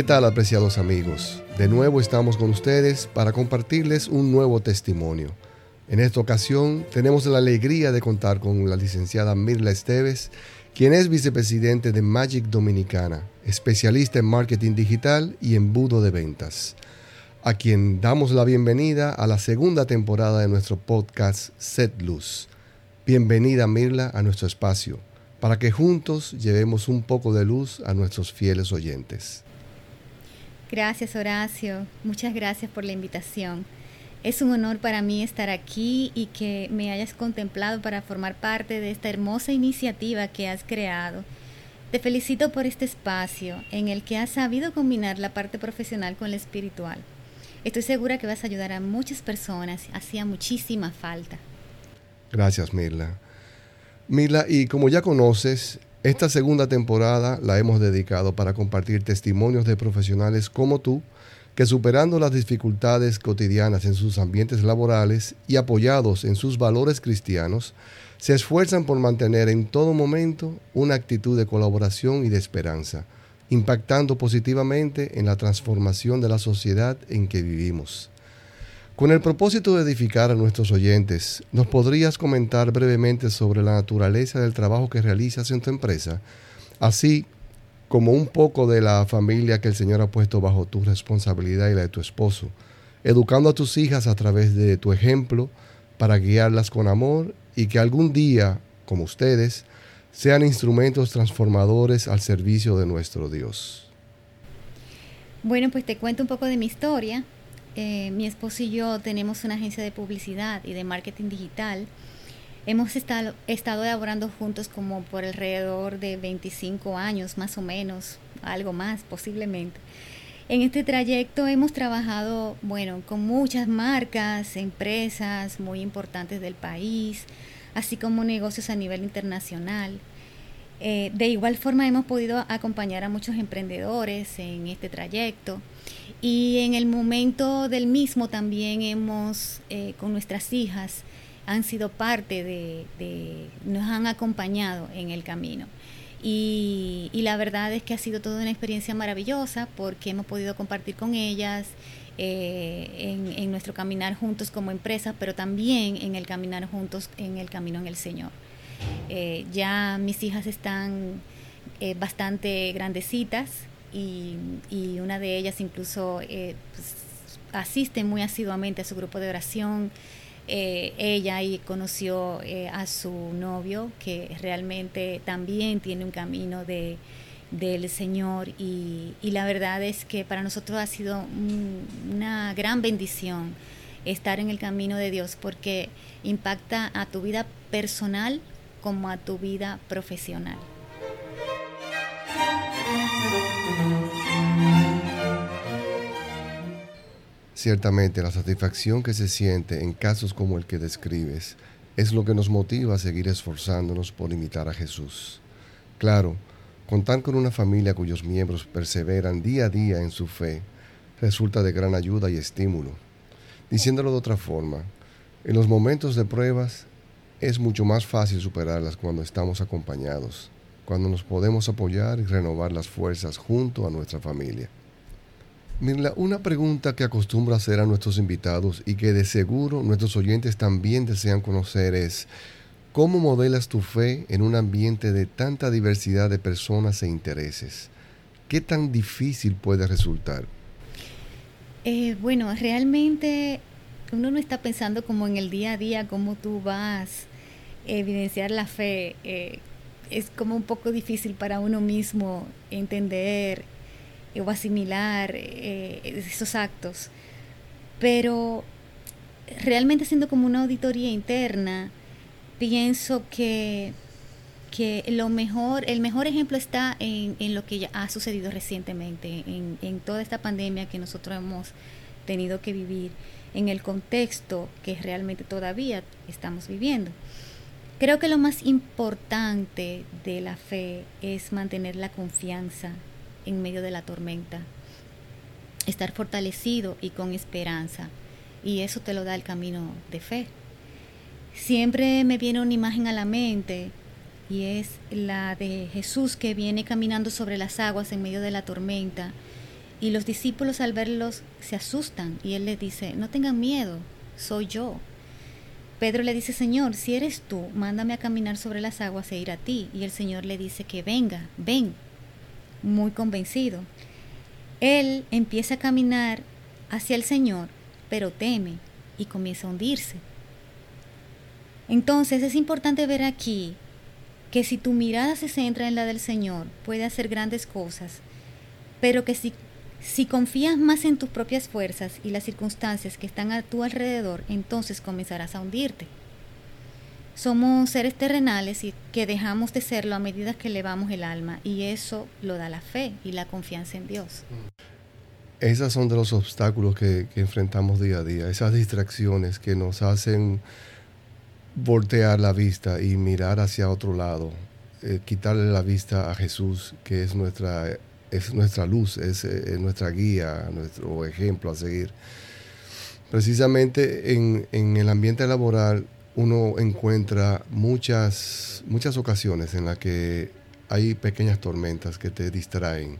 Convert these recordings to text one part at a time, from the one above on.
¿Qué tal apreciados amigos? De nuevo estamos con ustedes para compartirles un nuevo testimonio. En esta ocasión tenemos la alegría de contar con la licenciada Mirla Esteves, quien es vicepresidente de Magic Dominicana, especialista en marketing digital y embudo de ventas, a quien damos la bienvenida a la segunda temporada de nuestro podcast Set Luz. Bienvenida Mirla a nuestro espacio, para que juntos llevemos un poco de luz a nuestros fieles oyentes. Gracias Horacio, muchas gracias por la invitación. Es un honor para mí estar aquí y que me hayas contemplado para formar parte de esta hermosa iniciativa que has creado. Te felicito por este espacio en el que has sabido combinar la parte profesional con la espiritual. Estoy segura que vas a ayudar a muchas personas, hacía muchísima falta. Gracias, Mirla. Mirla, y como ya conoces, esta segunda temporada la hemos dedicado para compartir testimonios de profesionales como tú, que superando las dificultades cotidianas en sus ambientes laborales y apoyados en sus valores cristianos, se esfuerzan por mantener en todo momento una actitud de colaboración y de esperanza, impactando positivamente en la transformación de la sociedad en que vivimos. Con el propósito de edificar a nuestros oyentes, ¿nos podrías comentar brevemente sobre la naturaleza del trabajo que realizas en tu empresa, así como un poco de la familia que el Señor ha puesto bajo tu responsabilidad y la de tu esposo, educando a tus hijas a través de tu ejemplo para guiarlas con amor y que algún día, como ustedes, sean instrumentos transformadores al servicio de nuestro Dios? Bueno, pues te cuento un poco de mi historia. Eh, mi esposo y yo tenemos una agencia de publicidad y de marketing digital. Hemos estado, estado elaborando juntos como por alrededor de 25 años, más o menos, algo más posiblemente. En este trayecto hemos trabajado, bueno, con muchas marcas, empresas muy importantes del país, así como negocios a nivel internacional. Eh, de igual forma hemos podido acompañar a muchos emprendedores en este trayecto y en el momento del mismo también hemos, eh, con nuestras hijas, han sido parte de, nos han acompañado en el camino. Y, la verdad es que ha sido toda una experiencia maravillosa porque hemos podido compartir con ellas eh, en, nuestro caminar juntos como empresa, pero también en el caminar juntos en el camino en el Señor. Eh, ya mis hijas están bastante grandecitas, y, una de ellas incluso eh, pues, asiste muy asiduamente a su grupo de oración. Eh, ella ahí conoció eh, a su novio, que realmente también tiene un camino de, del Señor y, la verdad es que para nosotros ha sido una gran bendición estar en el camino de Dios porque impacta a tu vida personal como a tu vida profesional. Ciertamente la satisfacción que se siente en casos como el que describes es lo que nos motiva a seguir esforzándonos por imitar a Jesús. Claro, contar con una familia cuyos miembros perseveran día a día en su fe resulta de gran ayuda y estímulo. Diciéndolo de otra forma, en los momentos de pruebas es mucho más fácil superarlas cuando estamos acompañados, cuando nos podemos apoyar y renovar las fuerzas junto a nuestra familia. Mirla, una pregunta que acostumbro hacer a nuestros invitados y que de seguro nuestros oyentes también desean conocer es, ¿cómo modelas tu fe en un ambiente de tanta diversidad de personas e intereses? ¿Qué tan difícil puede resultar? Eh, bueno, realmente uno no está pensando como en el día a día, cómo tú vas evidenciar la fe. Eh, es como un poco difícil para uno mismo entender o asimilar eh, esos actos. Pero realmente siendo como una auditoría interna, pienso que, que lo mejor, el mejor ejemplo está en, en lo que ya ha sucedido recientemente, en, en toda esta pandemia que nosotros hemos tenido que vivir, en el contexto que realmente todavía estamos viviendo. Creo que lo más importante de la fe es mantener la confianza en medio de la tormenta. Estar fortalecido y con esperanza. Y eso te lo da el camino de fe. Siempre me viene una imagen a la mente y es la de Jesús que viene caminando sobre las aguas en medio de la tormenta Y los discípulos al verlos se asustan y él les dice, no tengan miedo, soy yo. Pedro le dice, Señor, si eres tú, mándame a caminar sobre las aguas e ir a ti. Y el Señor le dice que venga, ven, muy convencido. Él empieza a caminar hacia el Señor, pero teme y comienza a hundirse. Entonces es importante ver aquí que si tu mirada se centra en la del Señor, puede hacer grandes cosas, pero que si, si confías más en tus propias fuerzas y las circunstancias que están a tu alrededor, entonces comenzarás a hundirte. Somos seres terrenales y que dejamos de serlo a medida que elevamos el alma y eso lo da la fe y la confianza en Dios. Esos son de los obstáculos que, enfrentamos día a día, esas distracciones que nos hacen voltear la vista y mirar hacia otro lado, eh, quitarle la vista a Jesús, que es nuestra, es nuestra luz, es, eh, nuestra guía, nuestro ejemplo a seguir. Precisamente en, en, el ambiente laboral uno encuentra muchas, muchas ocasiones en las que hay pequeñas tormentas que te distraen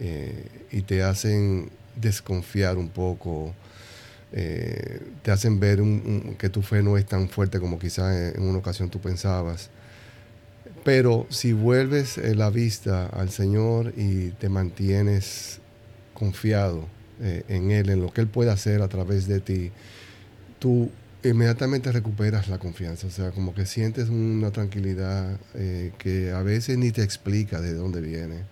eh, y te hacen desconfiar un poco eh, te hacen ver que tu fe no es tan fuerte como quizás en una ocasión tú pensabas. Pero si vuelves eh, la vista al Señor y te mantienes confiado eh, en Él, en lo que Él puede hacer a través de ti, tú inmediatamente recuperas la confianza. O sea, como que sientes una tranquilidad que a veces ni te explica de dónde viene.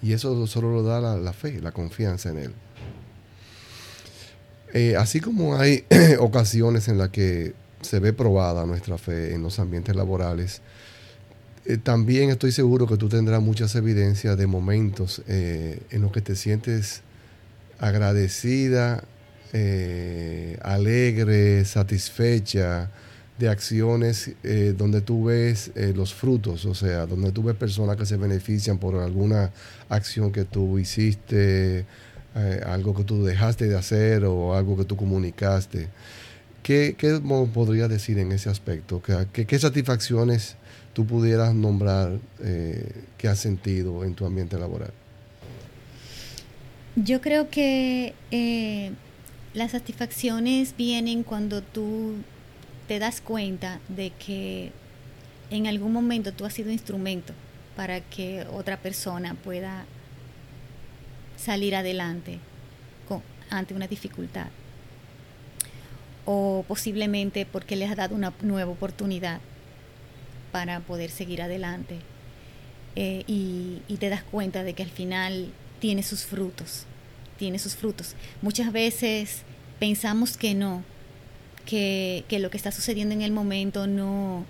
y eso solo lo da la fe, la confianza en Él. Eh, así como hay ocasiones en las que se ve probada nuestra fe en los ambientes laborales, eh, también estoy seguro que tú tendrás muchas evidencias de momentos eh, en los que te sientes agradecida, alegre, satisfecha de acciones donde tú ves los frutos, o sea, donde tú ves personas que se benefician por alguna acción que tú hiciste eh, algo que tú dejaste de hacer o algo que tú comunicaste. ¿Qué, podrías decir en ese aspecto? ¿Qué, qué, satisfacciones tú pudieras nombrar eh, que has sentido en tu ambiente laboral? Yo creo que eh, las satisfacciones vienen cuando tú te das cuenta de que en algún momento tú has sido instrumento para que otra persona pueda salir adelante ante una dificultad. O posiblemente porque les ha dado una nueva oportunidad para poder seguir adelante. Eh, y, te das cuenta de que al final tiene sus frutos, tiene sus frutos. Muchas veces pensamos que no, que, lo que está sucediendo en el momento no,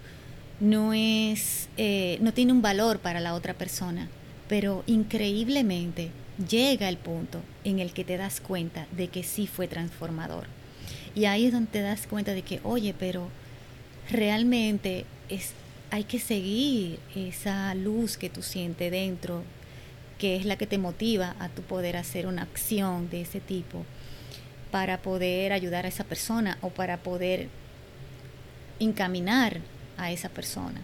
no es, eh, no tiene un valor para la otra persona, pero increíblemente llega el punto en el que te das cuenta de que sí fue transformador. Y ahí es donde te das cuenta de que, oye, pero realmente es, hay que seguir esa luz que tú sientes dentro, que es la que te motiva a tu poder hacer una acción de ese tipo para poder ayudar a esa persona o para poder encaminar a esa persona.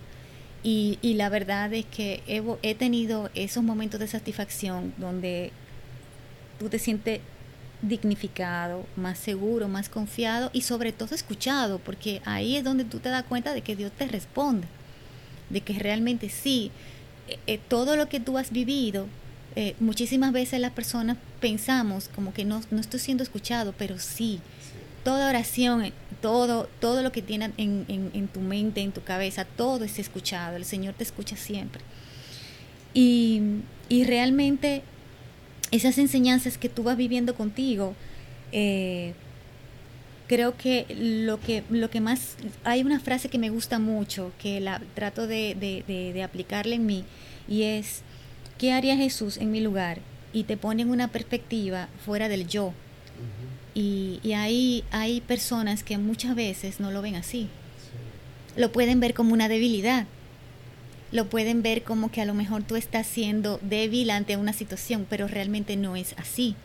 Y, y la verdad es que he, he tenido esos momentos de satisfacción donde tú te sientes dignificado, más seguro, más confiado y sobre todo escuchado, porque ahí es donde tú te das cuenta de que Dios te responde, de que realmente sí, eh, eh, todo lo que tú has vivido, eh, muchísimas veces las personas pensamos como que no, no estoy siendo escuchado, pero sí, toda oración, todo, todo lo que tienes en, en, tu mente, en tu cabeza, todo es escuchado, el Señor te escucha siempre. Y, y realmente esas enseñanzas que tú vas viviendo contigo, eh, creo que lo que lo que más hay una frase que me gusta mucho que la trato de, de, de, aplicarla en mí y es ¿qué haría Jesús en mi lugar? y te pone en una perspectiva fuera del yo y, y hay, hay personas que muchas veces no lo ven así. Lo pueden ver como una debilidad. Lo pueden ver como que a lo mejor tú estás siendo débil ante una situación, pero realmente no es así.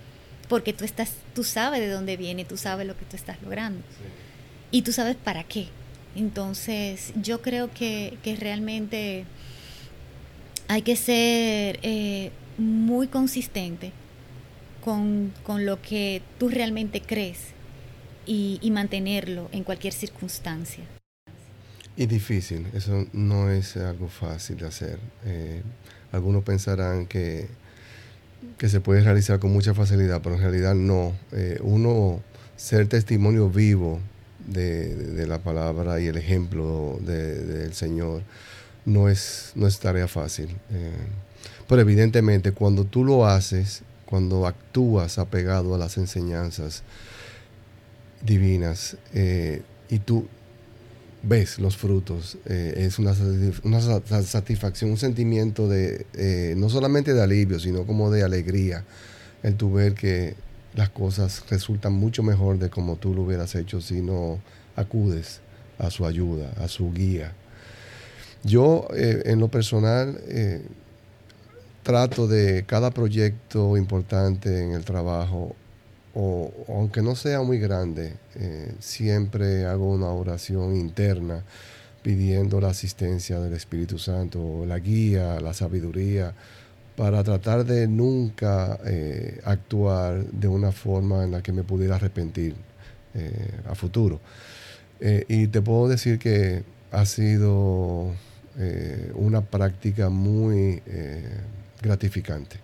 Porque tú, estás, tú sabes de dónde viene, tú sabes lo que tú estás logrando. Y tú sabes para qué. Entonces, yo creo que, que realmente hay que ser eh, muy consistente con, lo que tú realmente crees y, mantenerlo en cualquier circunstancia. Y difícil, eso no es algo fácil de hacer. Eh, algunos pensarán que, que se puede realizar con mucha facilidad, pero en realidad no. Eh, uno ser testimonio vivo de, la palabra y el ejemplo del Señor no es, no es tarea fácil. Eh, pero evidentemente cuando tú lo haces, cuando actúas apegado a las enseñanzas divinas y tú ves los frutos, eh, es una, una, satisfacción, un sentimiento de no solamente de alivio, sino como de alegría, el tu ver que las cosas resultan mucho mejor de como tú lo hubieras hecho si no acudes a su ayuda, a su guía. Yo, eh, en lo personal, eh, trato de cada proyecto importante en el trabajo, o aunque no sea muy grande, eh, siempre hago una oración interna pidiendo la asistencia del Espíritu Santo, la guía, la sabiduría, para tratar de nunca actuar de una forma en la que me pudiera arrepentir a futuro. y te puedo decir que ha sido eh, una práctica muy eh, gratificante,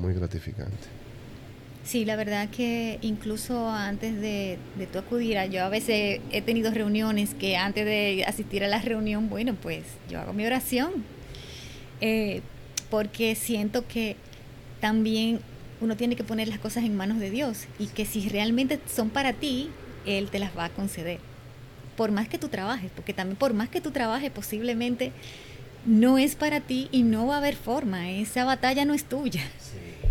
muy gratificante. Sí, la verdad que incluso antes de, de tú acudir, a, yo a veces he tenido reuniones que antes de asistir a la reunión, bueno, pues yo hago mi oración, eh, porque siento que también uno tiene que poner las cosas en manos de Dios y que si realmente son para ti, Él te las va a conceder por más que tú trabajes, porque también por más que tú trabajes posiblemente no es para ti y no va a haber forma, esa batalla no es tuya.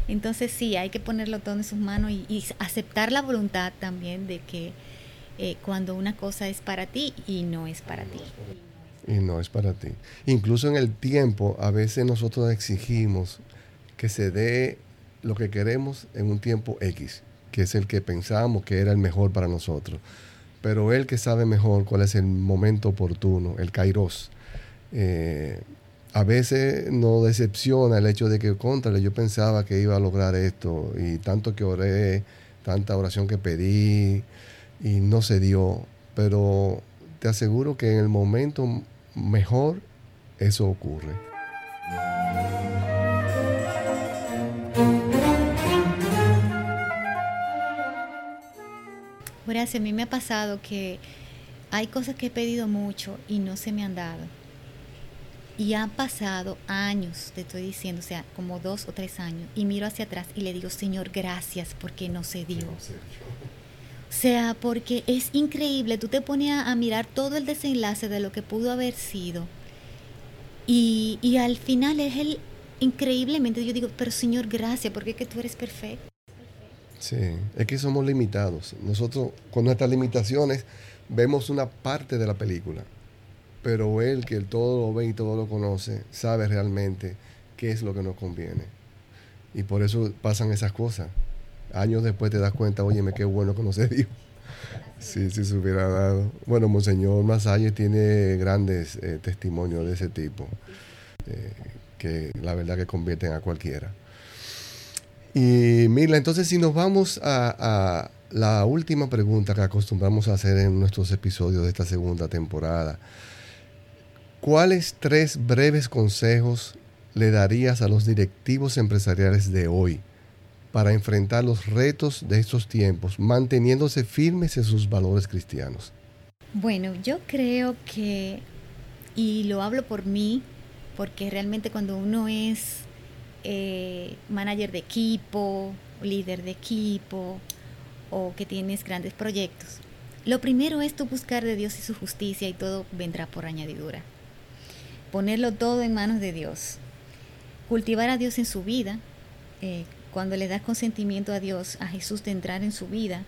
Entonces sí, hay que ponerlo todo en sus manos y, aceptar la voluntad también de que eh, cuando una cosa es para ti y no es para ti. Y no es para ti. Incluso en el tiempo, a veces nosotros exigimos que se dé lo que queremos en un tiempo X, que es el que pensamos que era el mejor para nosotros pero él que sabe mejor cuál es el momento oportuno, el kairos. Eh, a veces nos decepciona el hecho de que, contra, yo pensaba que iba a lograr esto y tanto que oré, tanta oración que pedí y no se dio, pero te aseguro que en el momento mejor eso ocurre. Horacio, a mí me ha pasado que hay cosas que he pedido mucho y no se me han dado. Y han pasado años, te estoy diciendo, o sea, como dos o tres años. Y miro hacia atrás y le digo, Señor, gracias porque no se dio. O sea, porque es increíble, tú te pones a, mirar todo el desenlace de lo que pudo haber sido. Y, y al final es el, increíblemente, yo digo, pero Señor, gracias porque es que tú eres perfecto. Sí, es que somos limitados. Nosotros con nuestras limitaciones vemos una parte de la película, pero él que todo lo ve y todo lo conoce, sabe realmente qué es lo que nos conviene. Y por eso pasan esas cosas. Años después te das cuenta, oye, qué bueno que no se dio. Sí, sí se hubiera dado. Bueno, Monseñor Masalle tiene grandes eh, testimonios de ese tipo, eh, que la verdad que convierten a cualquiera. Y Mila, entonces si nos vamos a, la última pregunta que acostumbramos a hacer en nuestros episodios de esta segunda temporada, ¿cuáles tres breves consejos le darías a los directivos empresariales de hoy para enfrentar los retos de estos tiempos, manteniéndose firmes en sus valores cristianos? Bueno, yo creo que, y lo hablo por mí, porque realmente cuando uno es eh, manager de equipo, líder de equipo o que tienes grandes proyectos. Lo primero es tú buscar de Dios y su justicia y todo vendrá por añadidura. Ponerlo todo en manos de Dios. Cultivar a Dios en su vida. Eh, cuando le das consentimiento a Dios, a Jesús de entrar en su vida,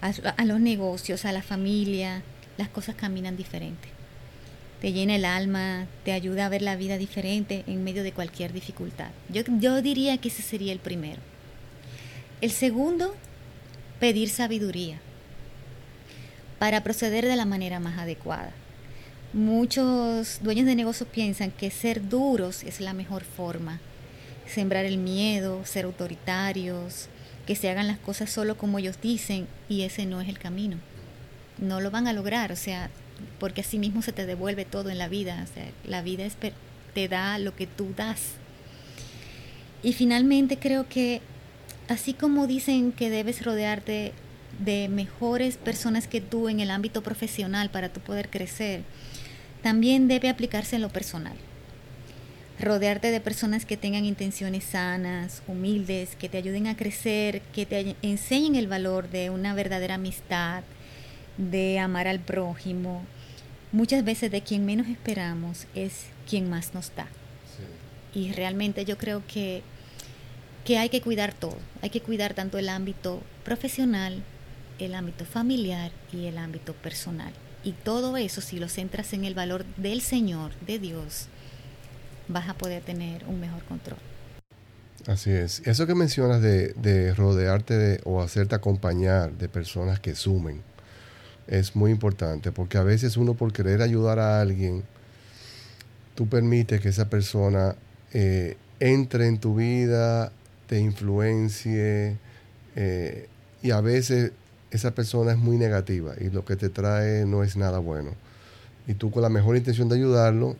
a los negocios, a la familia, las cosas caminan diferente te llena el alma, te ayuda a ver la vida diferente en medio de cualquier dificultad. Yo, yo diría que ese sería el primero. El segundo, pedir sabiduría para proceder de la manera más adecuada. Muchos dueños de negocios piensan que ser duros es la mejor forma sembrar el miedo, ser autoritarios, que se hagan las cosas solo como ellos dicen y ese no es el camino. No lo van a lograr, o sea, porque así mismo se te devuelve todo en la vida, o sea, la vida te da lo que tú das. Y finalmente creo que así como dicen que debes rodearte de mejores personas que tú en el ámbito profesional para tú poder crecer, también debe aplicarse en lo personal. Rodearte de personas que tengan intenciones sanas, humildes, que te ayuden a crecer, que te enseñen el valor de una verdadera amistad, de amar al prójimo. Muchas veces de quien menos esperamos es quien más nos da. Y realmente yo creo que, que hay que cuidar todo. Hay que cuidar tanto el ámbito profesional, el ámbito familiar y el ámbito personal. Y todo eso, si lo centras en el valor del Señor, de Dios, vas a poder tener un mejor control. Así es. Eso que mencionas de, rodearte o hacerte acompañar de personas que sumen es muy importante porque a veces uno por querer ayudar a alguien, tú permites que esa persona eh, entre en tu vida, te influencie eh, y a veces esa persona es muy negativa y lo que te trae no es nada bueno. Y tú con la mejor intención de ayudarlo,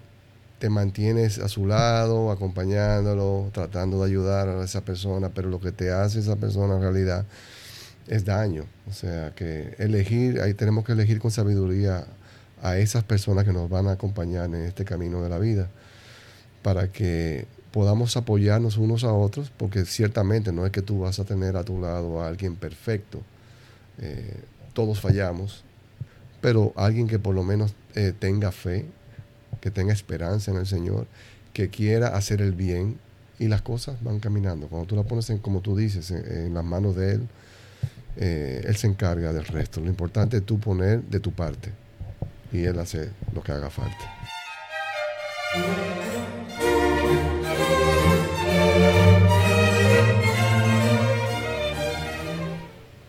te mantienes a su lado, acompañándolo, tratando de ayudar a esa persona, pero lo que te hace esa persona en realidad es daño. O sea que elegir, ahí tenemos que elegir con sabiduría a esas personas que nos van a acompañar en este camino de la vida, para que podamos apoyarnos unos a otros, porque ciertamente no es que tú vas a tener a tu lado a alguien perfecto, eh, todos fallamos, pero alguien que por lo menos eh, tenga fe, que tenga esperanza en el Señor, que quiera hacer el bien y las cosas van caminando. Cuando tú la pones en, como tú dices, en, las manos de Él, eh, Él se encarga del resto. Lo importante es tú poner de tu parte y Él hace lo que haga falta.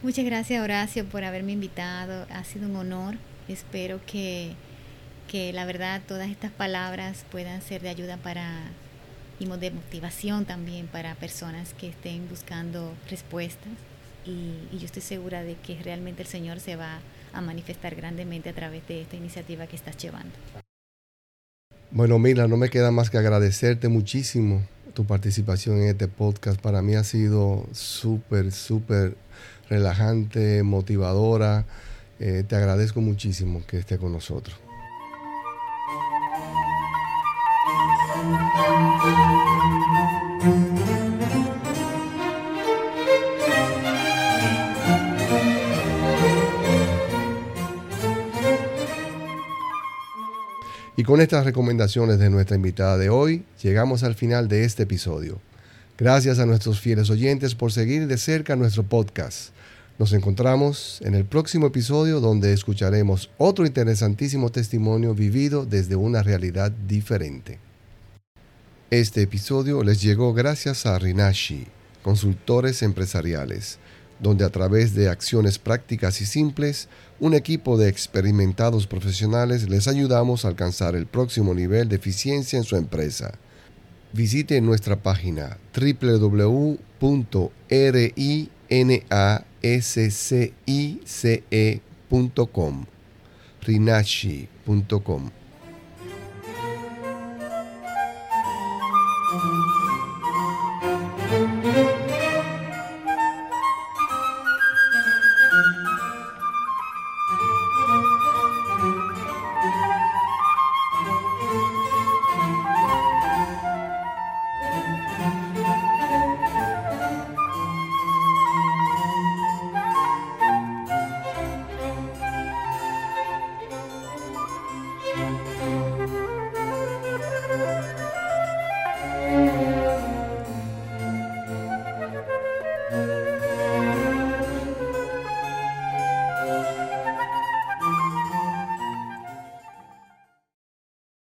Muchas gracias Horacio por haberme invitado. Ha sido un honor. Espero que, que la verdad todas estas palabras puedan ser de ayuda para y de motivación también para personas que estén buscando respuestas. Y, y, yo estoy segura de que realmente el Señor se va a manifestar grandemente a través de esta iniciativa que estás llevando. Bueno, Mila, no me queda más que agradecerte muchísimo tu participación en este podcast. Para mí ha sido súper, súper relajante, motivadora. Eh, te agradezco muchísimo que esté con nosotros. Con estas recomendaciones de nuestra invitada de hoy, llegamos al final de este episodio. Gracias a nuestros fieles oyentes por seguir de cerca nuestro podcast. Nos encontramos en el próximo episodio donde escucharemos otro interesantísimo testimonio vivido desde una realidad diferente. Este episodio les llegó gracias a Rinashi, consultores empresariales, donde a través de acciones prácticas y simples, un equipo de experimentados profesionales les ayudamos a alcanzar el próximo nivel de eficiencia en su empresa. Visite nuestra página www.ri.na scice.com, rinashi.com.